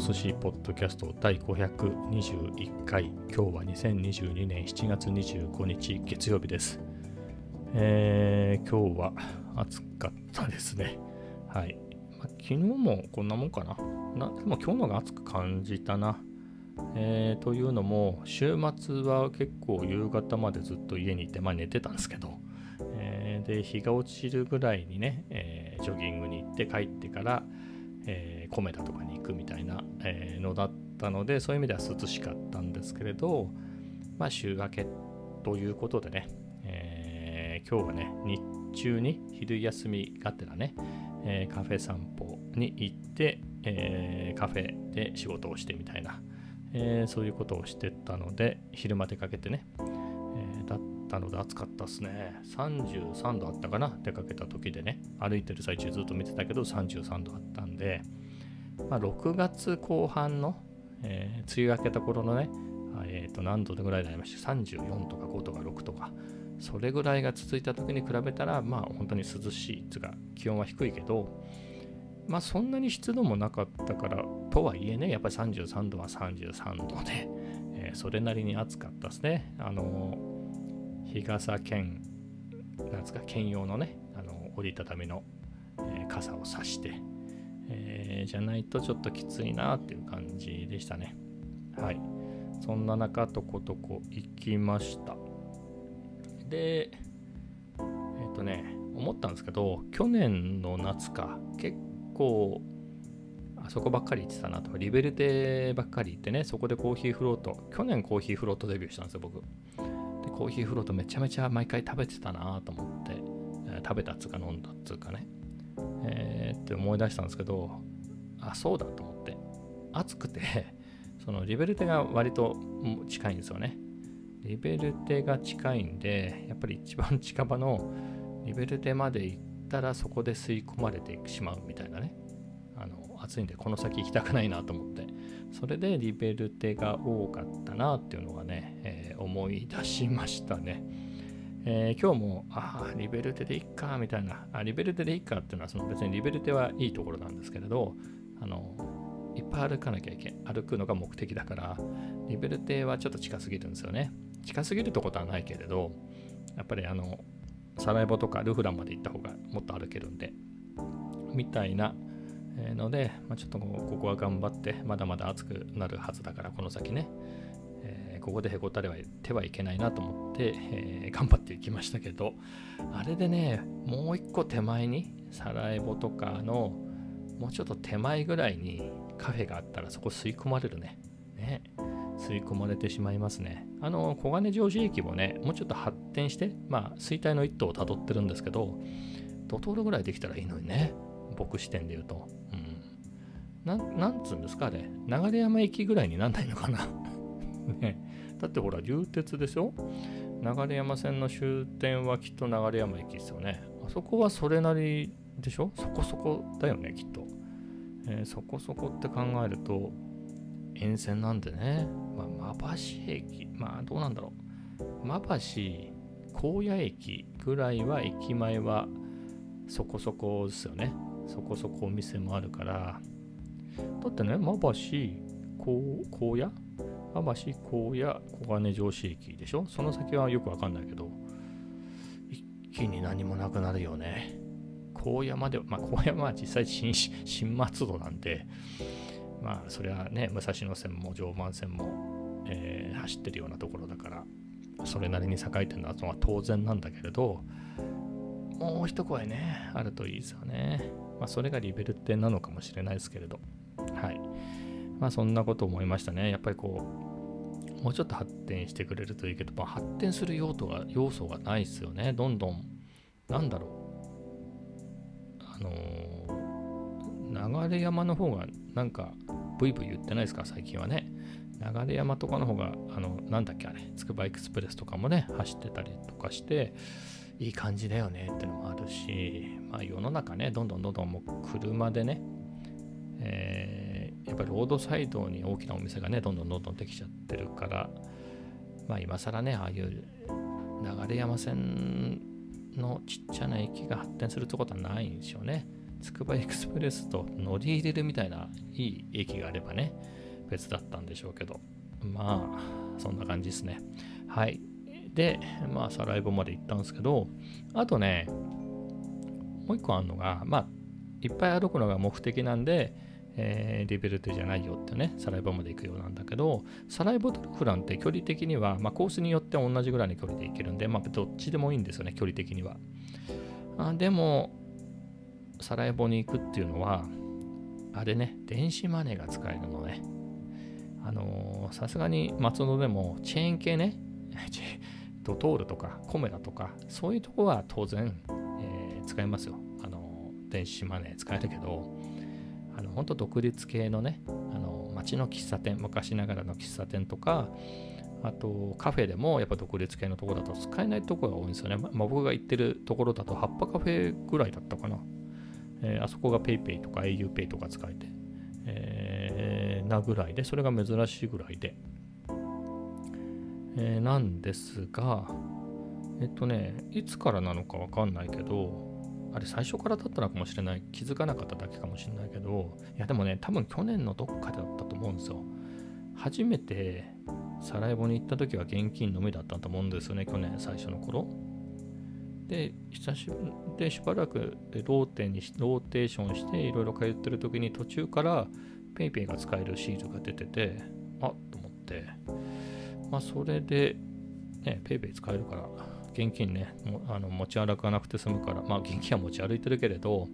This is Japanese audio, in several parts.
寿司ポッドキャスト第521回。今日は2022年7月25日月曜日です、えー、今日は暑かったですね。はい、ま、昨日もこんなもんかな。なでも今日のが暑く感じたな。えー、というのも週末は結構夕方までずっと家にいて、まあ、寝てたんですけど、えー、で日が落ちるぐらいにね、えー、ジョギングに行って帰ってから、えー、とかにくみたいな、え、のだったのでそういう意味では涼しかったんですけれど、まあ、週明けということでね、えー、今日はね日中に昼休みがてらね、えー、カフェ散歩に行って、えー、カフェで仕事をしてみたいな、え、そういうことをしてたので昼間出かけてね、え、だったので暑かったっすね。33度あったかな出かけた時でね歩いてる最中ずっと見てたけど33度あったんで、まあ、6月後半の、えー、梅雨明けた頃のね、えー、と何度ぐらいになりました？34とか5とか6とか。それぐらいが続いた時に比べたらまあ本当に涼しい。つか気温は低いけどまあそんなに湿度もなかったからとはいえねやっぱり33度は33度で、えー、それなりに暑かったですね。あの日傘兼なんですか兼用のねあの折りたたみの、えー、傘を差して、えー、じゃないとちょっときついなっていう感じでしたね。はい。そんな中とことこ行きました。でえっ、とね思ったんですけど去年の夏か結構あそこばっかり行ってたなとリベルテばっかり行ってねそこでコーヒーフロート去年コーヒーフロートデビューしたんですよ僕。でコーヒーフロートめちゃめちゃ毎回食べてたなと思って、食べたっつうか飲んだっつうかね。えー、って思い出したんですけどあそうだと思って。暑くて そのリベルテが割と近いんですよね。リベルテが近いんでやっぱり一番近場のリベルテまで行ったらそこで吸い込まれてしまうみたいなね。あの暑いんでこの先行きたくないなと思って。それでリベルテが多かったなっていうのがね、えー、思い出しましたね、えー、今日もああリベルテでいっかみたいなあリベルテでいっかっていうのはその別にリベルテはいいところなんですけれどあのいっぱい歩かなきゃいけ歩くのが目的だからリベルテはちょっと近すぎるんですよね。近すぎるってことはないけれどやっぱりあのサラエボとかルフランまで行った方がもっと歩けるんでみたいなので、まあ、ちょっとここは頑張ってまだまだ暑くなるはずだからこの先ね、ここでへこたれは手はいけないなと思って、えー、頑張っていきましたけどあれでねもう一個手前にサラエボとかのもうちょっと手前ぐらいにカフェがあったらそこ吸い込まれるね。ね。吸い込まれてしまいますね。あの小金城市駅もねもうちょっと発展してまあ衰退の一途をたどってるんですけどドトールぐらいできたらいいのにね僕視点で言うと。ななんつうんですかあれ。流山駅ぐらいになんないのかな。ね。だってほら流鉄でしょ？流山線の終点はきっと流山駅ですよね。あそこはそれなりでしょ？そこそこだよねきっと、えー、そこそこって考えると沿線なんでね、まあ、馬橋駅。まあどうなんだろう。馬橋高野駅ぐらいは駅前はそこそこですよね。そこそこお店もあるから。だってね、馬橋、高野？馬橋、高野、小金城市駅でしょ？その先はよくわかんないけど、一気に何もなくなるよね。高野まで、まあ、高野は実際新新松戸なんで、まあ、それはね、武蔵野線も常磐線も、えー、走ってるようなところだから、それなりに栄えてるのは当然なんだけれど、もう一声ね、あるといいですよね。まあ、それがリベルテなのかもしれないですけれど。はい。まあそんなこと思いましたね。やっぱりこう、もうちょっと発展してくれるといいけど、まあ、発展する用途が要素がないですよね。どんどん、なんだろう。あのー、流山の方がなんかブイブイ言ってないですか、最近はね。流山とかの方が、あの、なんだっけあれ、つくばエクスプレスとかもね、走ってたりとかして、いい感じだよねってのもあるし、まあ世の中ね、どんどんどんどんもう車でね、えー、やっぱりロードサイドに大きなお店がねどんどんどんどんできちゃってるからまあ今更ねああいう流山線のちっちゃな駅が発展するってことはないんですよねつくば エクスプレスと乗り入れるみたいないい駅があればね、別だったんでしょうけど、まあ、そんな感じですね。はい。で、まあ、サライボまで行ったんですけど、あとね、もう一個あるのが、まあ、いっぱい歩くのが目的なんで、えー、リベルテじゃないよってね、サライボまで行くようなんだけど、サライボとルフランって距離的には、まあ、コースによって同じぐらいの距離で行けるんで、まあ、どっちでもいいんですよね、距離的には。あでも、サライボに行くっていうのは、あれね、電子マネーが使えるのね。あのさすがに松戸でもチェーン系ね、ドトールとかコメダとか、そういうとこは当然、えー、使えますよ。あの電子マネー使えるけど、あの本当独立系のね、あの街の喫茶店、昔ながらの喫茶店とか、あとカフェでもやっぱ独立系のところだと使えないところが多いんですよね。まあ、僕が行ってるところだと葉っぱカフェぐらいだったかな。えー、あそこが PayPay とか auPay とか使えて、えー、なぐらいで、それが珍しいぐらいで。えー、なんですが、えっとね、いつからなのかわかんないけど、あれ最初からだったのかもしれない。気づかなかっただけかもしれないけど、いやでもね、多分去年のどっかだったと思うんですよ。初めてサラエボに行った時は現金のみだったと思うんですよね、去年最初の頃。で、久しぶりでしばらくローテにローテーションしていろいろ通ってる時に途中から PayPay が使えるシールが出てて、あっと思って、まあそれで、ね、PayPay 使えるから現金ね、あの持ち歩かなくて済むから、まあ現金は持ち歩いてるけれど、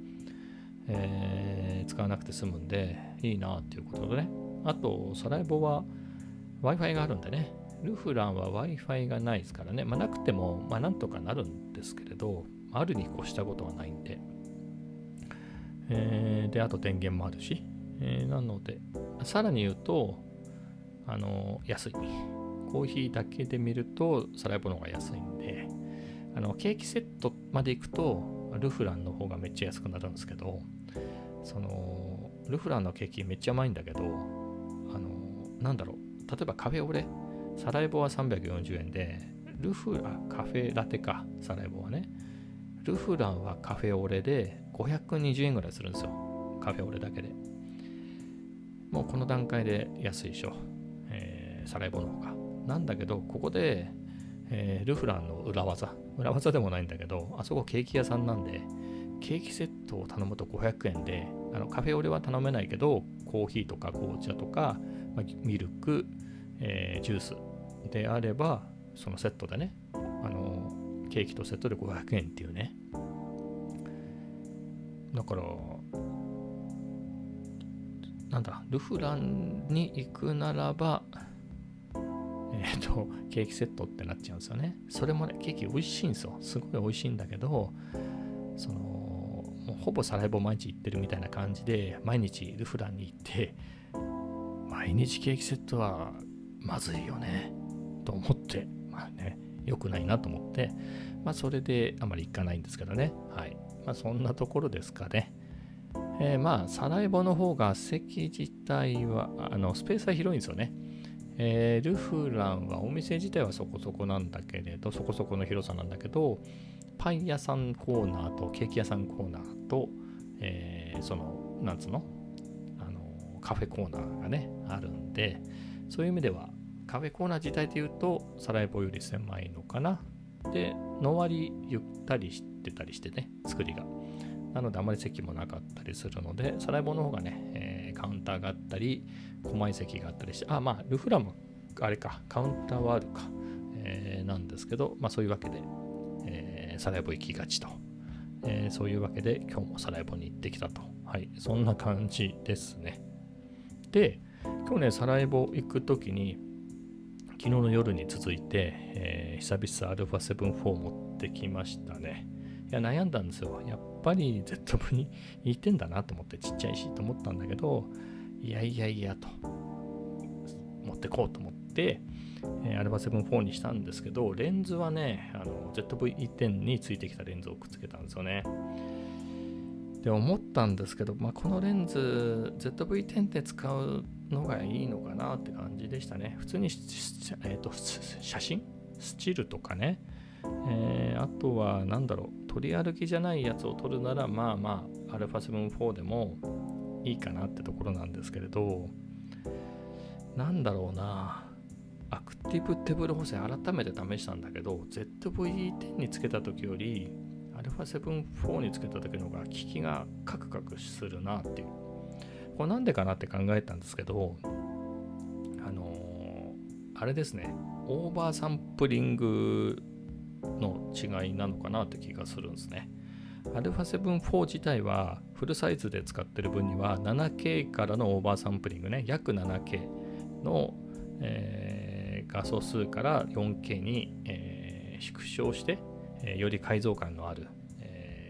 えー、使わなくて済むんでいいなっていうことでね。あと、サライボは Wi-Fi があるんでね、ルフランは Wi-Fi がないですからね、まあ、なくても、まあ、なんとかなるんですけれど、あるに越したことはないんで、えー、で、あと電源もあるし、えー、なので、さらに言うと、あの安い。コーヒーだけで見ると、サライボの方が安いんで、あのケーキセットまで行くと、ルフランの方がめっちゃ安くなるんですけど、その、ルフランのケーキめっちゃ甘いんだけど、あの、なんだろう、例えばカフェオレ、サライボは340円で、ルフラ、カフェラテか、サライボはね。ルフランはカフェオレで520円ぐらいするんですよ。カフェオレだけで。もうこの段階で安いでしょ。えー、サライボの方が。なんだけど、ここで、えー、ルフランの裏技。裏技でもないんだけど、あそこケーキ屋さんなんで、ケーキセットを頼むと500円で、あのカフェオレは頼めないけど、コーヒーとか紅茶とか、ま、ミルク、えー、ジュースであれば、そのセットでね、あのケーキとセットで500円っていうね。だから、なんだ、ルフランに行くならば、えっ、と、ケーキセットってなっちゃうんですよね。それもね、ケーキ美味しいんですよ。すごい美味しいんだけど、その、もうほぼサライボ毎日行ってるみたいな感じで、毎日ルフランに行って、毎日ケーキセットはまずいよね、と思って、まあね、良くないなと思って、まあそれであまり行かないんですけどね。はい。まあそんなところですかね。えー、まあ、サラエボの方が席自体は、あの、スペースは広いんですよね。えー、ルフランはお店自体はそこそこなんだけれど、そこそこの広さなんだけど、パン屋さんコーナーとケーキ屋さんコーナーと、えー、その、なんつうの？あの、カフェコーナーがね、あるんで、そういう意味では、カフェコーナー自体で言うと、サラエボより狭いのかな。で、のわりゆったりしてたりしてね、作りが。なので、あまり席もなかったりするので、サラエボの方がね、カウンターがあったり、狛江席があったりして、あ、まあ、ルフラム、あれか、カウンターはあるか、えー、なんですけど、まあ、そういうわけで、えー、サラエボ行きがちと。えー、そういうわけで、今日もサラエボに行ってきたと。はい、そんな感じですね。で、今日ね、サラエボ行くときに、昨日の夜に続いて、えー、久々 α7-4 持ってきましたね。いや、悩んだんですよ。やっぱり ZV に行ってんだなと思って、ちっちゃいしと思ったんだけど、いやいやいやと、持ってこうと思って、えー、α7-4 にしたんですけど、レンズはねあの、ZV-1.0 についてきたレンズをくっつけたんですよね。で、思ったんですけど、まあ、このレンズ、ZV-10 で使うのがいいのかなって感じでしたね。普通に、えーと、写真？スチルとかね、えー、あとは何だろう、取り歩きじゃないやつを撮るなら、まあまあ、α7-4 でもいいかなってところなんですけれど、なんだろうな。アクティブ手ブレ補正改めて試したんだけど、ZV-10 につけた時より α7-4 につけた時の方が効きがカクカクするなっていう。これなんでかなって考えたんですけど、あのー、あれですね、オーバーサンプリングの違いなのかなって気がするんですね。α7-4 自体はフルサイズで使ってる分には 7K からのオーバーサンプリングね、約 7K の、えー、画素数から 4K に、えー、縮小して、えー、より解像感のある、えー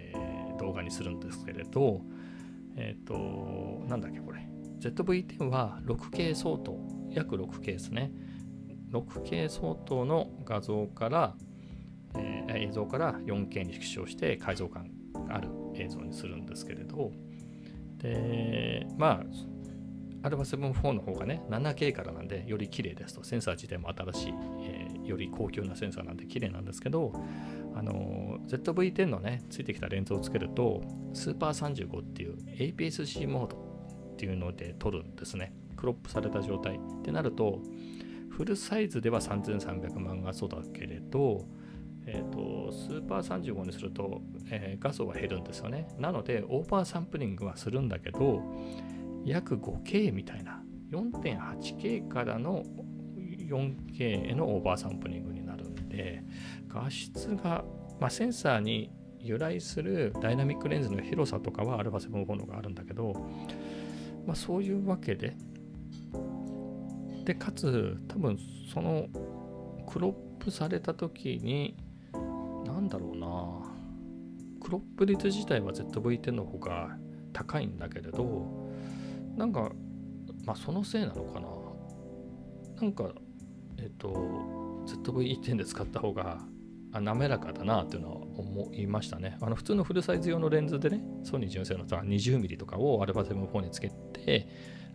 動画にするんですけれど、えっ、と、なんだっけこれ。ZV-10 は 6K 相当、約 6K ですね。6K 相当の画像から、え、映像から 4K に縮小して解像感ある映像にするんですけれど、で、まあ、α7-4 の方がね、7K からなんで、より綺麗ですと。センサー自体も新しい、えー、より高級なセンサーなんで綺麗なんですけど、あの ZV-10 のね、ついてきたレンズをつけると、スーパー35っていう APS-C モードっていうので撮るんですね。クロップされた状態ってなると、フルサイズでは3300万画素だけれど、えーと、スーパー35にすると、えー、画素は減るんですよね。なので、オーバーサンプリングはするんだけど、約 5K みたいな、4.8K からの 4K へのオーバーサンプリングになるんで、画質が、まあ、センサーに由来するダイナミックレンジの広さとかは α7-4 のがあるんだけど、まあ、そういうわけで、で、かつ、多分そのクロップされた時にだろうなクロップ率自体は ZV-10 の方が高いんだけれどなんかまあそのせいなのかななんかえっと ZV-10 で使った方が滑らかだなっていうのは思いましたね。あの普通のフルサイズ用のレンズでね、ソニー純正の 20mm とかを α7-4 につけて、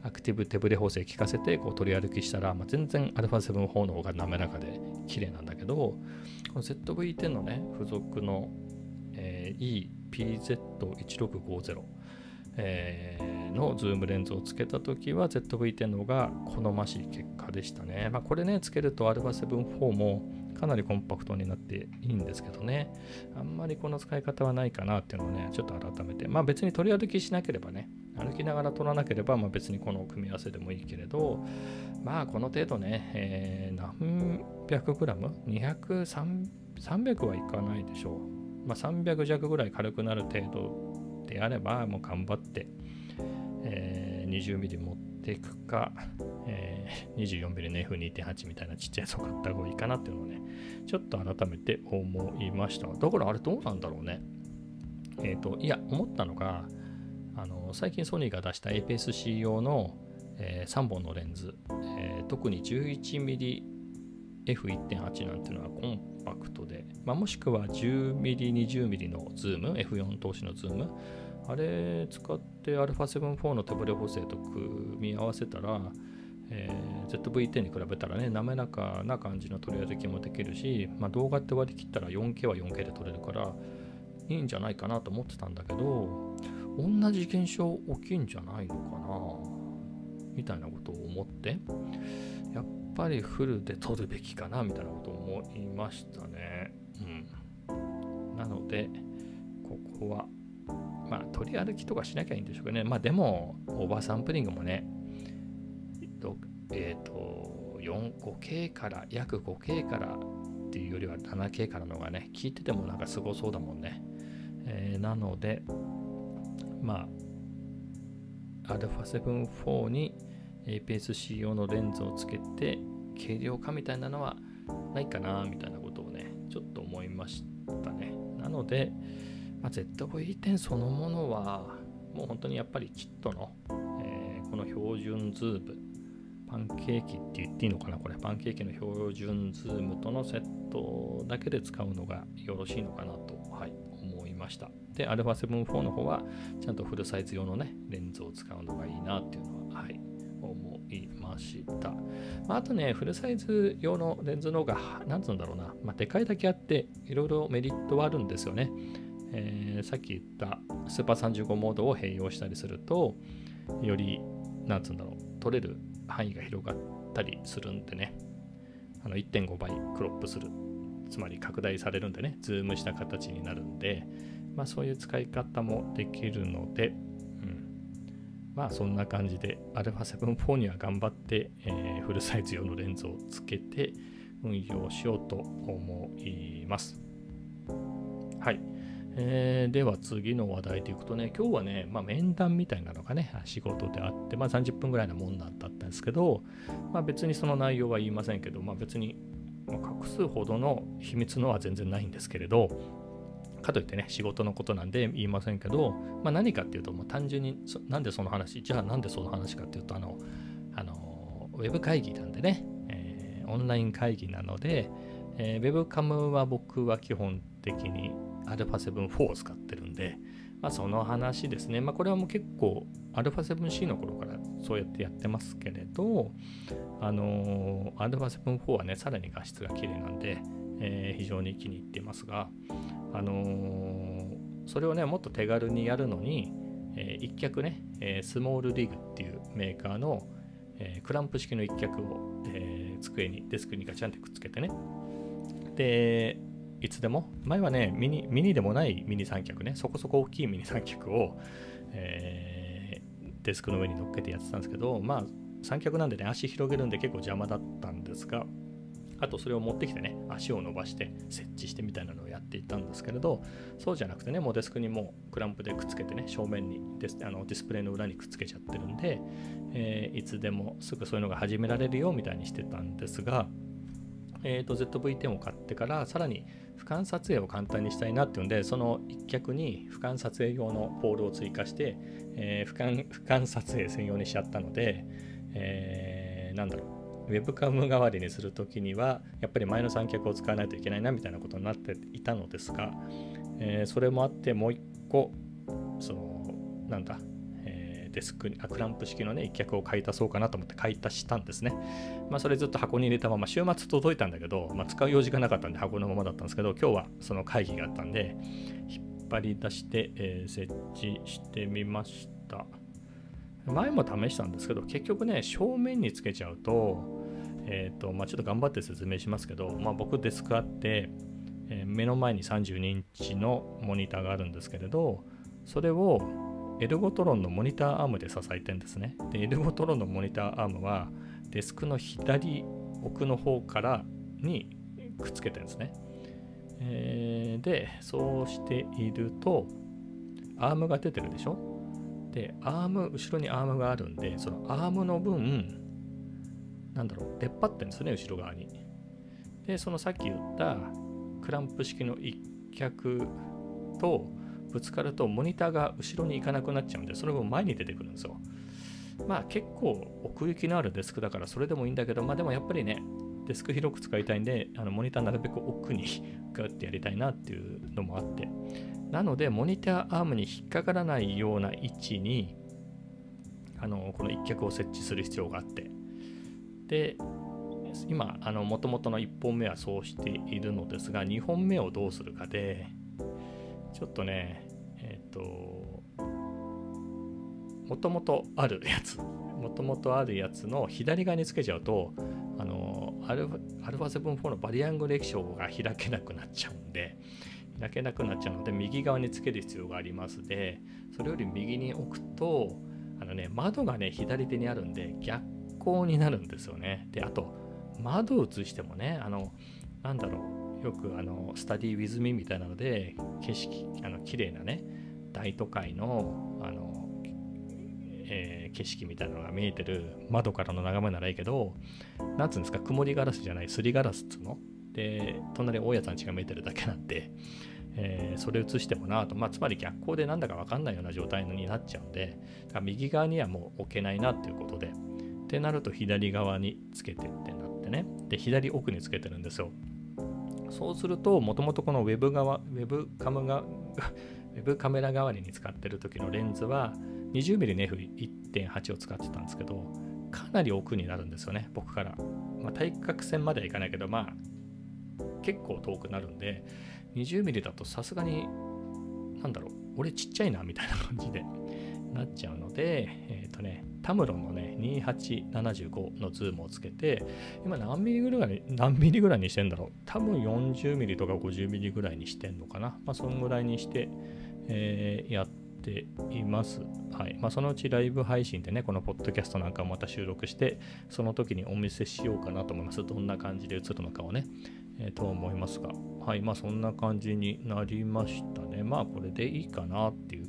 アクティブ手ブレ補正効かせてこう撮り歩きしたら、まあ、全然 α7-4 の方が滑らかで綺麗なんだけど、この ZV-10 のね、付属の、えー、EPZ1650、えー、のズームレンズをつけたときは ZV-10 の方が好ましい結果でしたね。まあ、これね、つけると α7-4 もかなりコンパクトになっていいんですけどね、あんまりこの使い方はないかなっていうのをね、ちょっと改めて、まあ別に撮り歩きしなければね、歩きながら取らなければ、まあ、別にこの組み合わせでもいいけれど、まあこの程度ね、えー、何百グラム ?200、300はいかないでしょう。まあ300弱ぐらい軽くなる程度であれば、もう頑張って、えー、20ミリ持っていくか、えー、24ミリの F2.8 みたいなちっちゃいやつを買った方がいいかなっていうのをね、ちょっと改めて思いました。だからあれどうなんだろうね。えっ、ー、と、いや、思ったのが、あの最近ソニーが出した APS-C 用の、えー、3本のレンズ、えー、特に 11mm F1.8 なんていうのはコンパクトで、まあ、もしくは 10mm、20mm のズーム、F4 投資のズーム、あれ使って α7-4 の手ブレ補正と組み合わせたら、えー、ZV-10 に比べたらね、滑らかな感じの撮り歩きもできるし、まあ、動画って割り切ったら 4K は 4K で撮れるから、いいんじゃないかなと思ってたんだけど、同じ現象起きんじゃないのかな？みたいなことを思って、やっぱりフルで撮るべきかな？みたいなことを思いましたね。うん。なので、ここは、まあ、取り歩きとかしなきゃいいんでしょうかね。まあ、でも、オーバーサンプリングもね、えっ、ー、と、4、5K から、約 5K からっていうよりは 7K からのがね、聞いててもなんかすごそうだもんね。えー、なので、まあ、α7-4 に APS-C 用のレンズをつけて軽量化みたいなのはないかなみたいなことをね、ちょっと思いましたね。なので、まあ、ZV-10 そのものはもう本当にやっぱりキットの、えー、この標準ズーム、パンケーキって言っていいのかなこれ、パンケーキの標準ズームとのセットだけで使うのがよろしいのかなと、ました。で、α7-4 の方は、ちゃんとフルサイズ用のね、レンズを使うのがいいなっていうのは、はい、思いました。まあ、あとね、フルサイズ用のレンズの方が、なんつうんだろうな、まあ、でかいだけあって、いろいろメリットはあるんですよね。えー、さっき言ったスーパー35モードを併用したりすると、より、なんつうんだろう、取れる範囲が広がったりするんでね、あの1.5倍クロップする、つまり拡大されるんでね、ズームした形になるんで、まあそういう使い方もできるので、うん、まあそんな感じで α7-4 には頑張って、えー、フルサイズ用のレンズをつけて運用しようと思います。はい。えー、では次の話題でいくとね、今日はね、まあ、面談みたいなのがね、仕事であって、まあ、30分ぐらいのもんだったんですけど、まあ、別にその内容は言いませんけど、まあ、別にま隠すほどの秘密のは全然ないんですけれど、かといってね、仕事のことなんで言いませんけど、まあ、何かっていうと、もう単純になんでその話、じゃあなんでその話かっていうと、あの、あのウェブ会議なんでね、えー、オンライン会議なので、えー、ウェブカムは僕は基本的に α7-4 を使ってるんで、まあ、その話ですね。まあ、これはもう結構 α7C の頃からそうやってやってますけれど、あのー、α7-4 はね、さらに画質が綺麗なんで、えー、非常に気に入っていますが、あのー、それをね、もっと手軽にやるのに、えー、一脚ね、え、スモールリグっていうメーカーの、え、クランプ式の一脚を、え、机に、デスクにガチャンってくっつけてね。で、いつでも、前はね、ミニミニでもないミニ三脚ね、そこそこ大きいミニ三脚を、えー、デスクの上に乗っけてやってたんですけど、まあ、三脚なんでね、足広げるんで結構邪魔だったんですが、あとそれを持ってきてね、足を伸ばして設置してみたいなのをやっていたんですけれど、そうじゃなくてね、もうデスクにもうクランプでくっつけてね、正面にデスあのディスプレイの裏にくっつけちゃってるんで、えー、いつでもすぐそういうのが始められるよみたいにしてたんですが、えーと、ZV-10 を買ってからさらに俯瞰撮影を簡単にしたいなっていうんでその一脚に俯瞰撮影用のポールを追加して、えー、俯瞰俯瞰撮影専用にしちゃったので、えー、なんだろうウェブカム代わりにするときにはやっぱり前の三脚を使わないといけないなみたいなことになっていたのですが、えー、それもあってもう一個そのなんだデスクに、クランプ式のね、一脚を買い足そうかなと思って買い足したんですね。まあ、それずっと箱に入れたまま、週末届いたんだけど、まあ、使う用事がなかったんで箱のままだったんですけど、今日はその会議があったんで、引っ張り出して、えー、設置してみました。前も試したんですけど、結局ね、正面につけちゃうと、えっ、ー、と、まあ、ちょっと頑張って説明しますけど、まあ、僕デスクあって、え、目の前に32インチのモニターがあるんですけれど、それをエルゴトロンのモニターアームで支えてんですね。で、エルゴトロンのモニターアームはデスクの左奥の方からにくっつけてるんですね。えー、で、そうしていると、アームが出てるでしょ？で、アーム、後ろにアームがあるんで、そのアームの分、なんだろう、出っ張ってるんですね、後ろ側に。で、そのさっき言ったクランプ式の一脚と、ぶつかるとモニターが後ろに行かなくなっちゃうんで、それも前に出てくるんですよ。まあ結構奥行きのあるデスクだからそれでもいいんだけど、まあでもやっぱりね、デスク広く使いたいんで、あのモニターなるべく奥にガッてやりたいなっていうのもあって。なので、モニターアームに引っかからないような位置に、あのこの一脚を設置する必要があって。で、今、もともとの1本目はそうしているのですが、2本目をどうするかで、ちょっとね、えっ、ー、と、もともとあるやつ、もともとあるやつの左側につけちゃうと、あの、アルファ7-4のバリアングル液晶が開けなくなっちゃうんで、開けなくなっちゃうので、右側につける必要がありますで、それより右に置くと、あのね、窓がね、左手にあるんで、逆光になるんですよね。で、あと、窓を映してもね、あの、なんだろう、よくあのスタディ・ウィズ・ミみたいなので景色あの綺麗なね大都会のあの、えー、景色みたいなのが見えてる窓からの眺めならいいけどなんつうんですか曇りガラスじゃないすりガラスっつうの？で隣大家さん家が見えてるだけなんで、えー、それ映してもなと、まあ、つまり逆光でなんだか分かんないような状態になっちゃうんで右側にはもう置けないなっていうことでってなると左側につけてってなってね。で左奥につけてるんですよ。そうすると、もともとこの Web 側、Web カムが、Web カメラ代わりに使ってる時のレンズは 20mmF1.8 を使ってたんですけど、かなり奥になるんですよね、僕から。まあ、対角線まではいかないけど、まあ、結構遠くなるんで、20mm だとさすがになんだろう、俺ちっちゃいなみたいな感じでなっちゃうので、えっ、ー、とね、タムロンのね、2875のズームをつけて、今何ミリぐらい、何ミリぐらいにしてんだろう？多分40ミリとか50ミリぐらいにしてんのかな？まあ、そんぐらいにして、えー、やっています。はい。まあ、そのうちライブ配信でね、このポッドキャストなんかをまた収録して、その時にお見せしようかなと思います。どんな感じで映るのかをね、えー、と思いますが。はい。まあ、そんな感じになりましたね。まあ、これでいいかなっていう。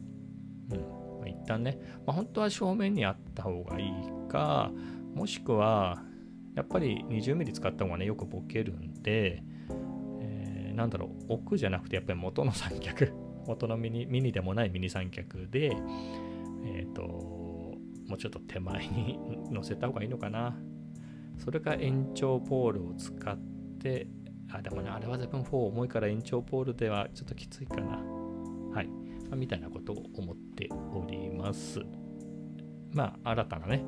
うん。まあ、一旦ね、まあ、本当は正面にあった方がいいか、もしくは、やっぱり 20mm 使った方がね、よくボケるんで、えー、なんだろう、奥じゃなくて、やっぱり元の三脚、元のミニミニでもないミニ三脚で、えっ、ー、と、もうちょっと手前に 乗せた方がいいのかな。それか延長ポールを使って、あ、でもね、あれはゼブン4重いから延長ポールではちょっときついかな。はい。まあ、みたいなことを思っております。まあ、新たなね、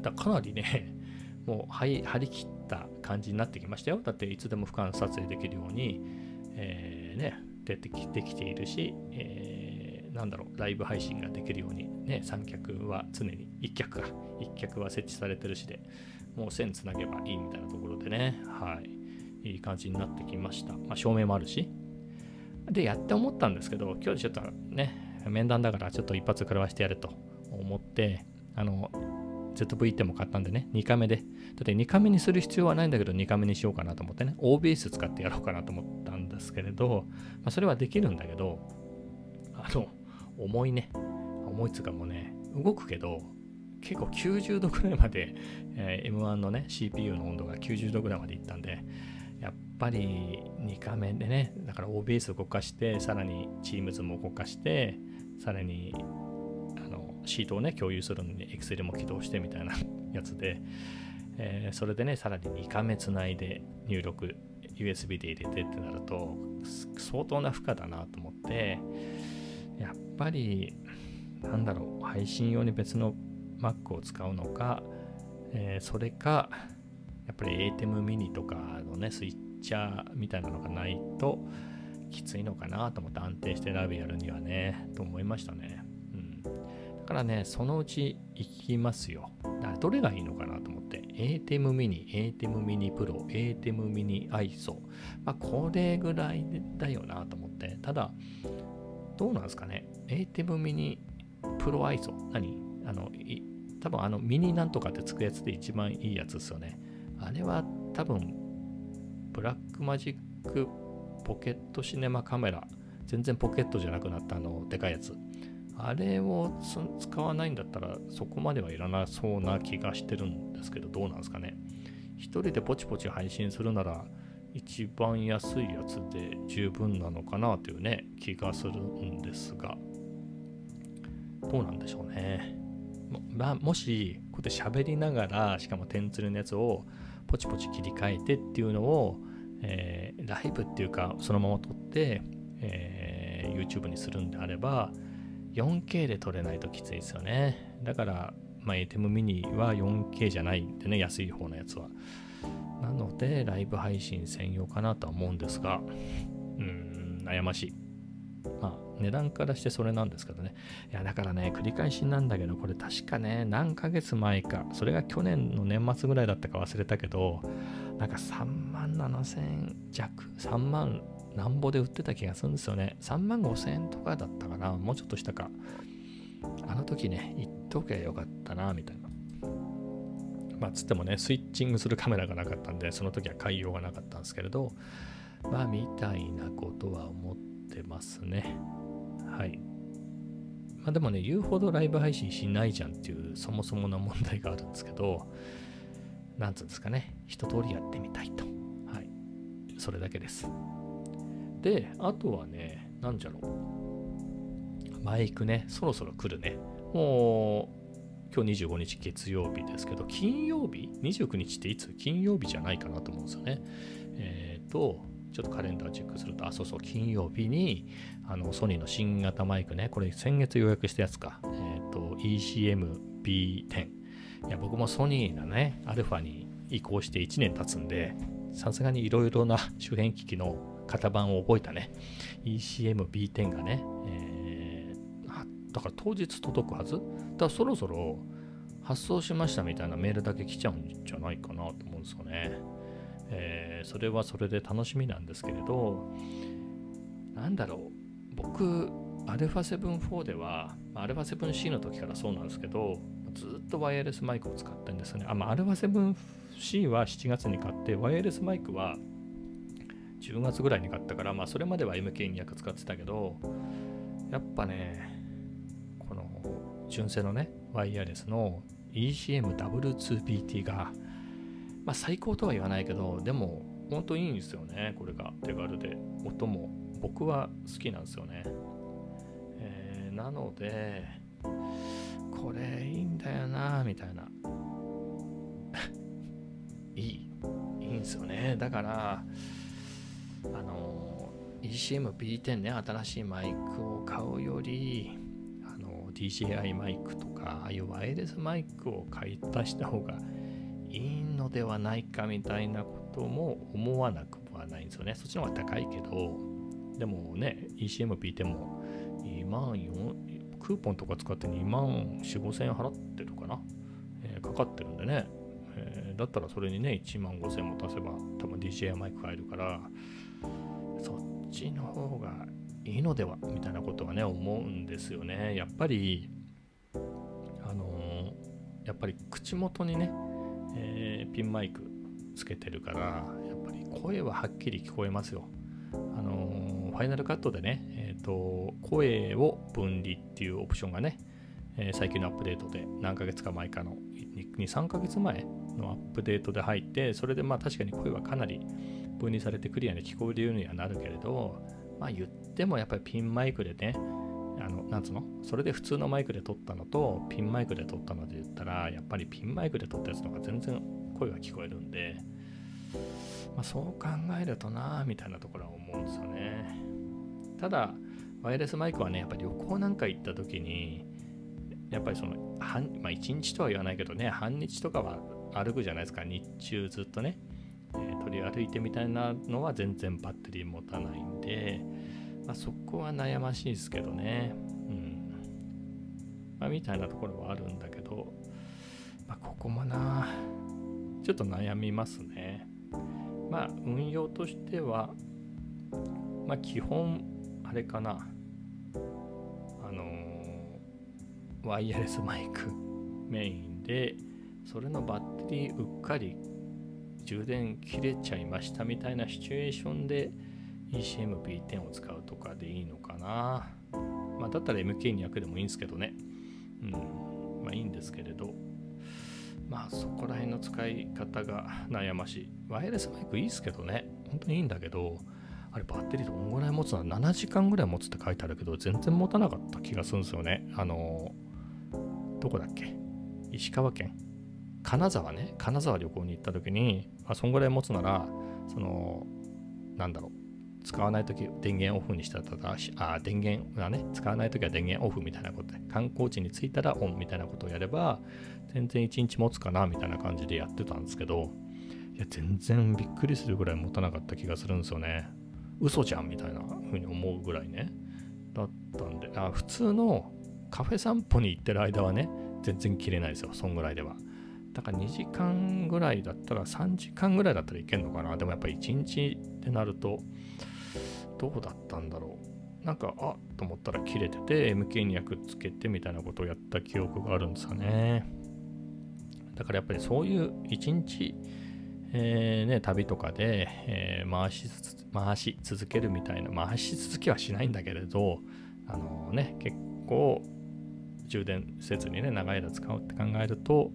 だかなりね、もう張り切った感じになってきましたよ。だっていつでも俯瞰撮影できるように、えー、ね、出てきてきているし、えー、なんだろう、ライブ配信ができるように、ね、三脚は常に、一脚か、一脚は設置されてるしで、もう線つなげばいいみたいなところでね、はい、いい感じになってきました。まあ、照明もあるし、で、やって思ったんですけど、今日ちょっとね、面談だからちょっと一発食らわしてやると思って、あの、ZV-10 も買ったんでね、2カメで。だって2カメにする必要はないんだけど、2カメにしようかなと思ってね、OBS 使ってやろうかなと思ったんですけれど、まあ、それはできるんだけど、あの、重いね。重いつかもね、動くけど、結構90度くらいまで、えー、M1 のね、CPU の温度が90度くらいまでいったんで、ぱり2カメでね、だから OBS 動かして、さらに Teams も動かして、さらにあのシートをね、共有するのに Excel も起動してみたいな やつで、えー、それでね、さらに2カメつないで入力、USB で入れてってなると、相当な負荷だなと思って、やっぱり、なんだろう、配信用に別の Mac を使うのか、えー、それか、やっぱり ATEM mini とかのね、スイッチャーみたいなのがないときついのかなと思って安定してライブやるにはね、と思いましたね。うん。だからね、そのうち行きますよ。だからどれがいいのかなと思って。ATEM mini、ATEM mini Pro、ATEM mini ISO。まあ、これぐらいだよなと思って。ただ、どうなんですかね。ATEM mini Pro ISO。何？あの、多分あのミニなんとかってつくやつで一番いいやつですよね。あれは多分、ブラックマジックポケットシネマカメラ、全然ポケットじゃなくなったあの、でかいやつ。あれを使わないんだったら、そこまではいらなそうな気がしてるんですけど、どうなんですかね。一人でポチポチ配信するなら、一番安いやつで十分なのかなというね、気がするんですが、どうなんでしょうね。まあ、もし、こうやって喋りながら、しかも点釣りのやつをポチポチ切り替えてっていうのを、えー、ライブっていうかそのまま撮って、えー、YouTube にするんであれば 4K で撮れないときついですよね。だから、まあ、ATEM mini は 4K じゃないんでね安い方のやつは。なのでライブ配信専用かなとは思うんですがうん悩ましい。まあ値段からしてそれなんですけどね。いや、だからね、繰り返しなんだけど、これ確かね、何ヶ月前か、それが去年の年末ぐらいだったか忘れたけど、なんか3万7千弱、3万なんぼで売ってた気がするんですよね。3万5千円とかだったかな、もうちょっとしたか。あの時ね、言っとけばよかったな、みたいな。まあ、つってもね、スイッチングするカメラがなかったんで、その時は買いようがなかったんですけれど、まあ、みたいなことは思ってますね。はい。まあでもね、言うほどライブ配信しないじゃんっていうそもそもの問題があるんですけど、なんつうんですかね、一通りやってみたいと。それだけです。で、あとはね、なんじゃろう。マイクね、そろそろ来るね。もう、今日25日月曜日ですけど、金曜日 ?29 日っていつ？金曜日じゃないかなと思うんですよね。えっ、ー、と、ちょっとカレンダーチェックすると、あ、そうそう、金曜日に、あの、ソニーの新型マイクね、これ先月予約したやつか、えっ、ー、と、ECM-B10。いや、僕もソニーのね、アルファに移行して1年経つんで、さすがにいろいろな周辺機器の型番を覚えたね、ECM-B10 がね、えだから当日届くはず？だからそろそろ発送しましたみたいなメールだけ来ちゃうんじゃないかなと思うんですよね。えー、それはそれで楽しみなんですけれど、なんだろう、僕、α7-4 では、α7C の時からそうなんですけど、ずっとワイヤレスマイクを使ってるんですよね。あ、まあ、C は7月に買って、ワイヤレスマイクは10月ぐらいに買ったから、まあ、それまでは MK200 使ってたけど、やっぱね、この純正のね、ワイヤレスの ECMW2PT が、まあ、最高とは言わないけど、でも、本当にいいんですよね、これが手軽で。音も僕は好きなんですよね。えー、なので、これいいんだよな、みたいな。いい。いいんですよね。だから、あの、ECM-B10 ね、新しいマイクを買うよりあの、DJI マイクとか、ああいうワイヤレスマイクを買い足した方がいいのではないかみたいなことも思わなくはないんですよね。そっちの方が高いけど、でもね、ECM 引いても2万4、クーポンとか使って2万4、5千円払ってるかな、えー、かかってるんでね、だったらそれにね、1万5千円も足せば多分 DJI マイク買えるから、そっちの方がいいのではみたいなことはね思うんですよね。やっぱりあのー、やっぱり口元にね、えー、ピンマイクつけてるからやっぱり声ははっきり聞こえますよ。あのー、ファイナルカットでね、えーと、声を分離っていうオプションがね、え最近のアップデートで何ヶ月か前かの23ヶ月前のアップデートで入ってそれでまあ確かに声はかなり分離されてクリアに聞こえるようにはなるけれどまあ言ってもやっぱりピンマイクでね、あの、なんつうの？それで普通のマイクで撮ったのと、ピンマイクで撮ったので言ったら、やっぱりピンマイクで撮ったやつの方が全然声が聞こえるんで、まあ、そう考えるとなみたいなところは思うんですよね。ただ、ワイヤレスマイクはね、やっぱり旅行なんか行った時に、やっぱりその、半まあ1日とは言わないけどね、半日とかは歩くじゃないですか、日中ずっとね。えー、取り歩いてみたいなのは全然バッテリー持たないんで、まあ、そこは悩ましいですけどね。うん。まあ、みたいなところはあるんだけど、まあ、ここもな、ちょっと悩みますね。まあ、運用としては、まあ、基本、あれかな。ワイヤレスマイクメインで、それのバッテリーうっかり充電切れちゃいましたみたいなシチュエーションで ECM-B10 を使うとかでいいのかな。まあ、だったら MK200 でもいいんですけどね。うん。まあいいんですけれど。まあそこら辺の使い方が悩ましい。ワイヤレスマイクいいですけどね。本当にいいんだけど、あれバッテリーどんぐらい持つの ?7 時間ぐらい持つって書いてあるけど、全然持たなかった気がするんですよね。あの、どこだっけ？石川県金沢ね、金沢旅行に行った時に、まあ、そんぐらい持つなら、その、なんだろう、使わないとき電源オフにしたら、あ、電源がね、使わないときは電源オフみたいなことで、観光地に着いたらオンみたいなことをやれば、全然1日持つかなみたいな感じでやってたんですけど、いや、全然びっくりするぐらい持たなかった気がするんですよね。嘘じゃんみたいな風に思うぐらいね。だったんで、あ普通のカフェ散歩に行ってる間はね、全然切れないですよ、そんぐらいでは。だから2時間ぐらいだったら3時間ぐらいだったらいけんのかな。でもやっぱり1日ってなるとどうだったんだろう。なんかあっと思ったら切れてて MK200 つけてみたいなことをやった記憶があるんですよね。だからやっぱりそういう1日えーね、旅とかで、えー、回し回し続けるみたいな回し続けはしないんだけれどあのね結構充電せずにね長い間使うって考えると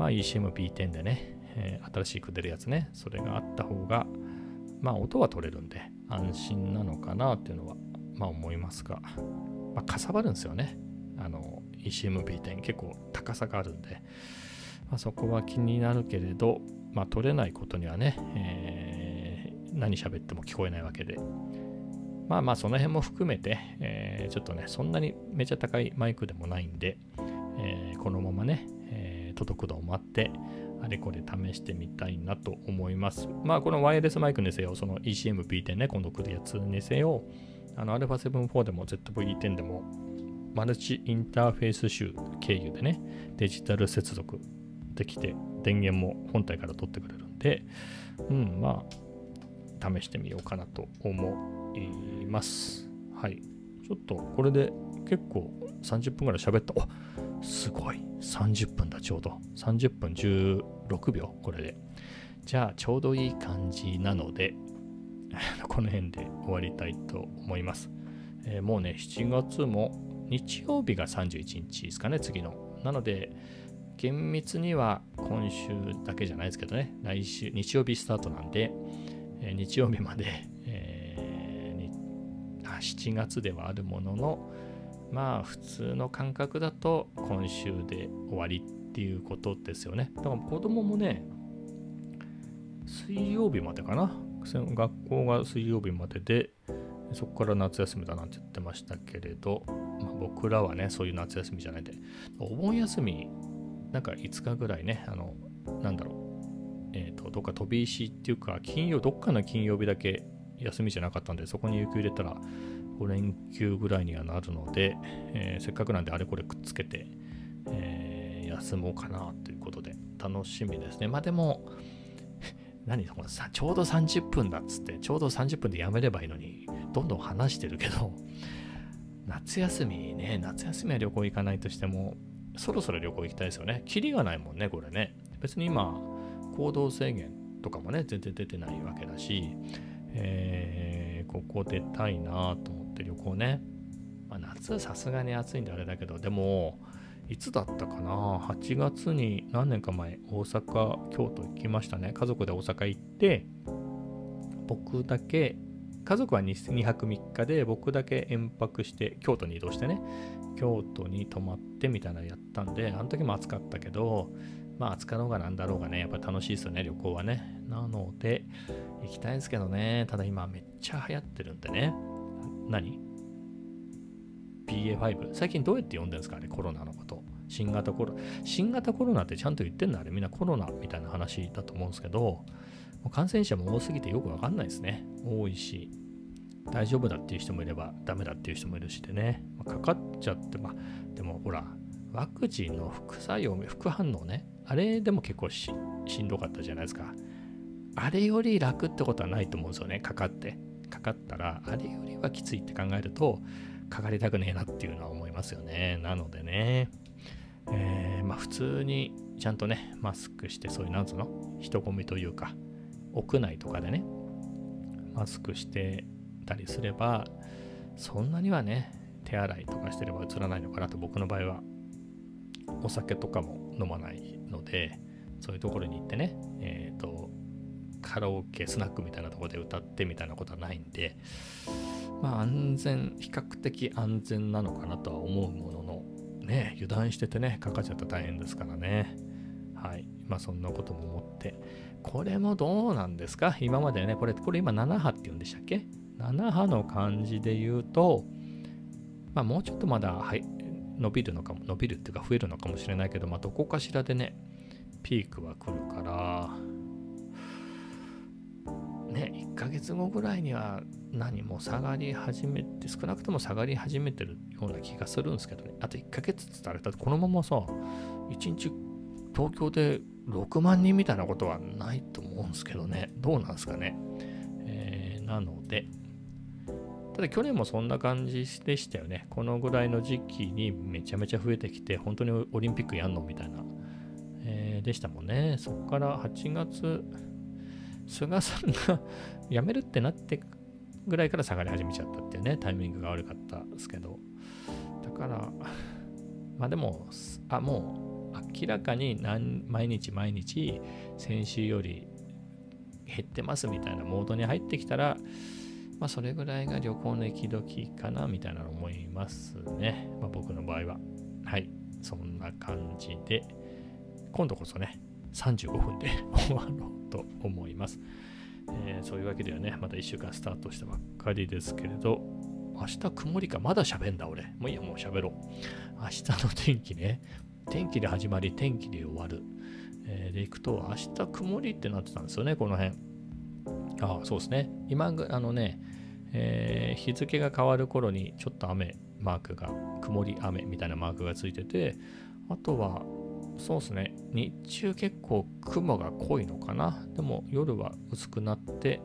まあ、ECM-B10 でね、えー、新しく出るやつね、それがあった方が、まあ、音は取れるんで安心なのかなっていうのは、まあ、思いますが、まあ、かさばるんですよね。あの、ECM-B10 結構高さがあるんで、まあ、そこは気になるけれど、まあ、取れないことにはね、えー、何喋っても聞こえないわけで、まあまあその辺も含めて、えー、ちょっとね、そんなにめちゃ高いマイクでもないんで、えー、このままねえ、届くのを待って、あれこれ試してみたいなと思います。まあ、このワイヤレスマイクにせよ、その ECM-B10 ね、今度来るやつにせよ、あの α7-4 でも ZV-10 でも、マルチインターフェース集経由でね、デジタル接続できて、電源も本体から取ってくれるんで、うん、まあ、試してみようかなと思います。はい。ちょっとこれで結構30分ぐらい喋った。おすごい。30分だ、ちょうど。30分16秒、これで。じゃあ、ちょうどいい感じなので、この辺で終わりたいと思います。えー、もうね、7月も日曜日が31日ですかね、次の。なので、厳密には今週だけじゃないですけどね、来週、日曜日スタートなんで、えー、日曜日まで、7月ではあるものの、まあ普通の感覚だと今週で終わりっていうことですよね。だから子供もね、水曜日までかな？学校が水曜日までで、そこから夏休みだなんて言ってましたけれど、まあ、僕らはね、そういう夏休みじゃないで、お盆休み、なんか5日ぐらいね、あの、なんだろう、えっ、ー、と、どっか飛び石っていうか、金曜、どっかの金曜日だけ休みじゃなかったんで、そこに雪入れたら、5連休ぐらいにはなるので、えー、せっかくなんであれこれくっつけて、えー、休もうかなということで、楽しみですね。まあでも、何このさちょうど30分だっつってちょうど30分でやめればいいのにどんどん話してるけど夏休みね夏休みは旅行行かないとしてもそろそろ旅行行きたいですよねキリがないもんねこれね別に今行動制限とかもね全然出てないわけだし、えー、ここ出たいなと思って旅行ね、まあ、夏さすがに暑いんであれだけどでもいつだったかな ?8 月に何年か前、大阪、京都行きましたね。家族で大阪行って、僕だけ、家族は 2, 泊3日で、僕だけ延泊して、京都に移動してね、京都に泊まってみたいなのやったんで、あの時も暑かったけど、まあ暑かろうがなんだろうがね、やっぱ楽しいですよね、旅行はね。なので、行きたいんですけどね、ただ今めっちゃ流行ってるんでね。何？BA.5 最近どうやって読んでるんですかねコロナのこと。新型コロナ。新型コロナってちゃんと言ってんの？あれみんなコロナみたいな話だと思うんですけど感染者も多すぎてよくわかんないですね。多いし大丈夫だっていう人もいればダメだっていう人もいるしでね、ま、かかっちゃってまあでもほらワクチンの副作用副反応ね。あれでも結構しんどかったじゃないですか。あれより楽ってことはないと思うんですよねかかって。かったらあれよりはきついって考えるとかかりたくねえなっていうのは思いますよね。なのでね、えー、まあ普通にちゃんとね、マスクして、そういうなんつうの人混みというか、屋内とかでね、マスクしてたりすれば、そんなにはね、手洗いとかしてれば映らないのかなと僕の場合は、お酒とかも飲まないので、そういうところに行ってね、えっ、ー、と、カラオケ、スナックみたいなとこで歌ってみたいなことはないんで、まあ安全、比較的安全なのかなとは思うものの、ね、油断しててね、かかっちゃったら大変ですからね。はい。まあそんなことも思って、これもどうなんですか？今までね、これ、これ今7波って言うんでしたっけ ?7 波の感じで言うと、まあもうちょっとまだ、はい、伸びるのかも、伸びるっていうか増えるのかもしれないけど、まあどこかしらでね、ピークは来るから、ね、1ヶ月後ぐらいには何も下がり始めて、少なくとも下がり始めてるような気がするんですけどね。あと1ヶ月って言ったら、このままさ、1日東京で6万人みたいなことはないと思うんですけどね。どうなんですかね。えー、なので、ただ去年もそんな感じでしたよね。このぐらいの時期にめちゃめちゃ増えてきて、本当にオリンピックやんのみたいな、えー、でしたもんね。そこから8月、菅さんが辞めるってなってぐらいから下がり始めちゃったっていうね、タイミングが悪かったですけど。だから、まあでも、あ、もう明らかに何毎日毎日先週より減ってますみたいなモードに入ってきたら、まあそれぐらいが旅行の行き時かなみたいなの思いますね。まあ僕の場合は。はい。そんな感じで、今度こそね、35分で 終わろうと思います。えー、そういうわけではね、また1週間スタートしたばっかりですけれど、明日曇りか、まだ喋んだ俺。もういいや、もう喋ろう。明日の天気ね、天気で始まり、天気で終わる。えー、で、行くと、明日曇りってなってたんですよね、この辺。ああ、そうですね。今、あのね、えー、日付が変わる頃にちょっと雨マークが、曇り雨みたいなマークがついてて、あとは、そうですね、日中結構雲が濃いのかな。でも夜は薄くなって、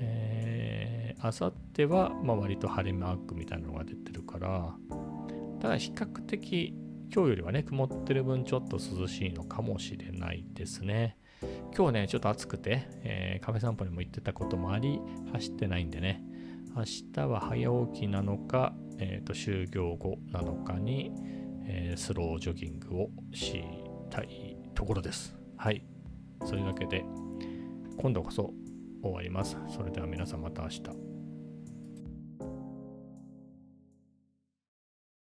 えー、あさっては、まあ、割と晴れマークみたいなのが出てるから、ただ比較的今日よりはね、曇ってる分ちょっと涼しいのかもしれないですね。今日ね、ちょっと暑くて、えー、カフェ散歩にも行ってたこともあり、走ってないんでね、明日は早起きなのか、えー、と就業後なのかに、えー、スロージョギングをしたいところです。はい。そういうわけで、今度こそ終わります。それでは皆さんまた明日。